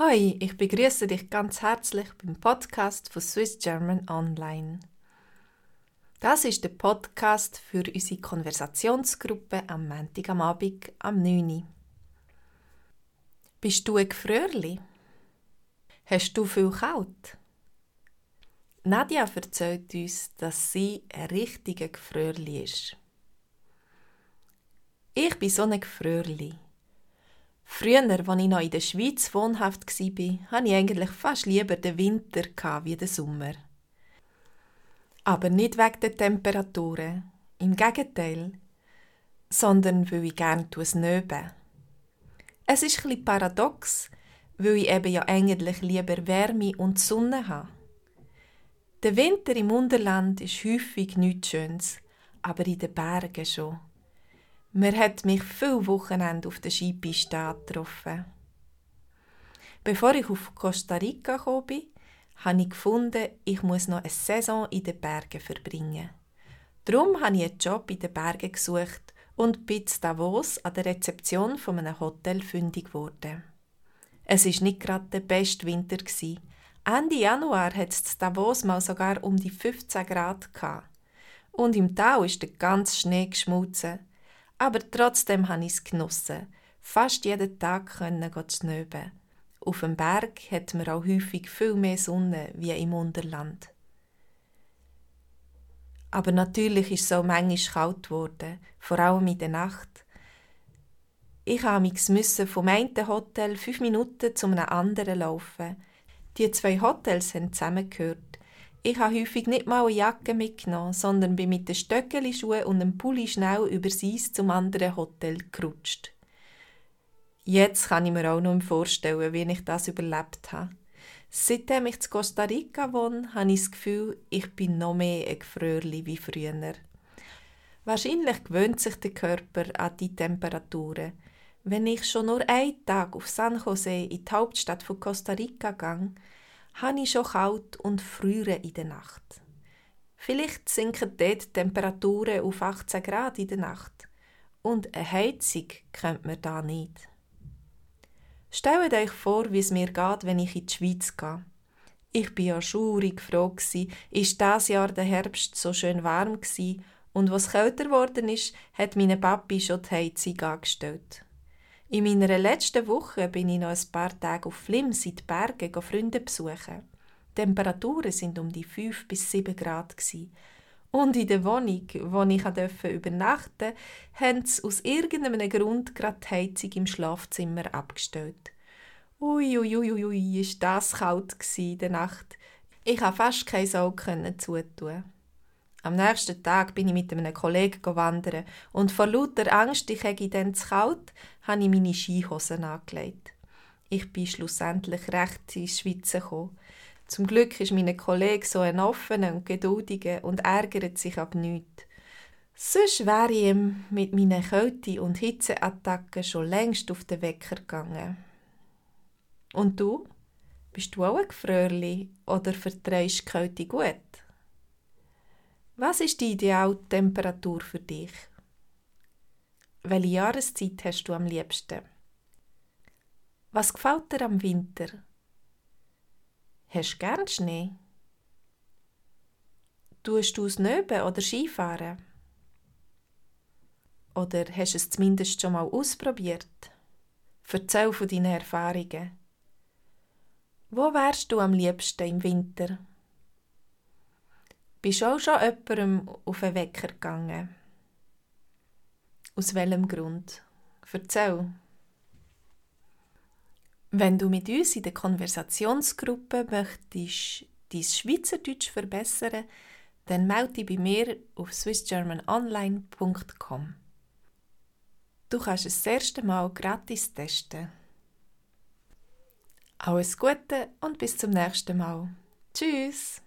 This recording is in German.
Hi, ich begrüße dich ganz herzlich beim Podcast von Swiss German Online. Das ist der Podcast für unsere Konversationsgruppe am Montag am Abend am 9. Bist du ein Gefröhrli? Hast du viel kalt? Nadja erzählt uns, dass sie ein richtiger Gefröhrli ist. Ich bin so ein Gefröhrli. Früher, als ich noch in der Schweiz wohnhaft war, hatte ich eigentlich fast lieber den Winter wie den Sommer. Aber nicht wegen der Temperaturen, im Gegenteil, sondern weil ich gerne nöbe. Es ist ein paradox, weil ich eben ja eigentlich lieber Wärme und Sonne habe. Der Winter im Unterland ist häufig nichts Schönes, aber in den Bergen schon. Man hat mich viele Wochenende auf der Skipiste getroffen. Bevor ich auf Costa Rica bin, habe ich gefunden, ich muss noch eine Saison in den Bergen verbringen. Darum habe ich einen Job in den Bergen gesucht und bin in Davos an der Rezeption von einem Hotel fündig geworden. Es ist nicht gerade der beste Winter Ende Januar hat es in Davos mal sogar um die 15 Grad. Und im Tau ist der ganze Schnee geschmolzen aber trotzdem habe ich es genossen, fast jeden Tag können schnöben. Auf dem Berg hat man auch häufig viel mehr Sonne wie im Unterland. Aber natürlich ist es auch manchmal kalt geworden, vor allem in der Nacht. Ich musste vom einen Hotel fünf Minuten zu einem anderen laufen. Die zwei Hotels haben zusammengehört. Ich habe häufig nicht mal eine Jacke mitgenommen, sondern bin mit den Stöckeli-Schuhen und einem Pulli schnell über Eis zum anderen Hotel gerutscht. Jetzt kann ich mir auch noch vorstellen, wie ich das überlebt habe. Seitdem ich in Costa Rica wohne, habe ich das Gefühl, ich bin noch mehr ein Gefröhrli wie früher. Wahrscheinlich gewöhnt sich der Körper an die Temperaturen. Wenn ich schon nur einen Tag auf San Jose in die Hauptstadt von Costa Rica gehe, habe ich schon kalt und friere in der Nacht. Vielleicht sinken dort die Temperaturen auf 18 Grad in der Nacht. Und eine Heizung kennt man da nicht. Stellt euch vor, wie es mir geht, wenn ich in die Schweiz gehe. Ich bin ja schurig froh gsi, ist das Jahr der Herbst so schön warm gsi und was kälter geworden ist, hat meine Papi schon die Heizung angestellt. In meiner letzten Woche bin ich noch ein paar Tage auf Flims in den Bergen Freunde besuchen. Die Temperaturen sind um die 5 bis 7 Grad. Und in der Wohnung, wo ich durfte übernachten haben sie aus irgendeinem Grund gerade die Heizung im Schlafzimmer abgestellt. Uiuiuiui, ui, ui, ui, ist das kalt in der Nacht. Ich konnte fast kein Auge zutun. Am nächsten Tag bin ich mit einem Kollegen wandern und vor lauter Angst, ich hätte dann zu kalt, habe ich meine Skihosen angelegt. Ich bin schlussendlich recht ins Schwitzen gekommen. Zum Glück ist mein Kollege so ein offener und geduldiger und ärgert sich ab nichts. Sonst wäre ich ihm mit meinen Kälte- und Hitzeattacken schon längst auf den Wecker gegangen. Und du? Bist du auch ein Gefröhrli oder vertreibst die Kälte gut? Was ist die Idealtemperatur für dich? Welche Jahreszeit hast du am liebsten? Was gefällt dir am Winter? Hast du gern Schnee? Tust du es Nöben oder Skifahren? Oder hast du es zumindest schon mal ausprobiert? Erzähl von deinen Erfahrungen. Wo wärst du am liebsten im Winter? Bist du auch schon jemandem auf den Wecker gegangen? Aus welchem Grund? Erzähl. Wenn du mit uns in der Konversationsgruppe möchtest dein Schweizerdeutsch verbessern, dann melde dich bei mir auf swissgermanonline.com. Du kannst es das erste Mal gratis testen. Alles Gute und bis zum nächsten Mal. Tschüss!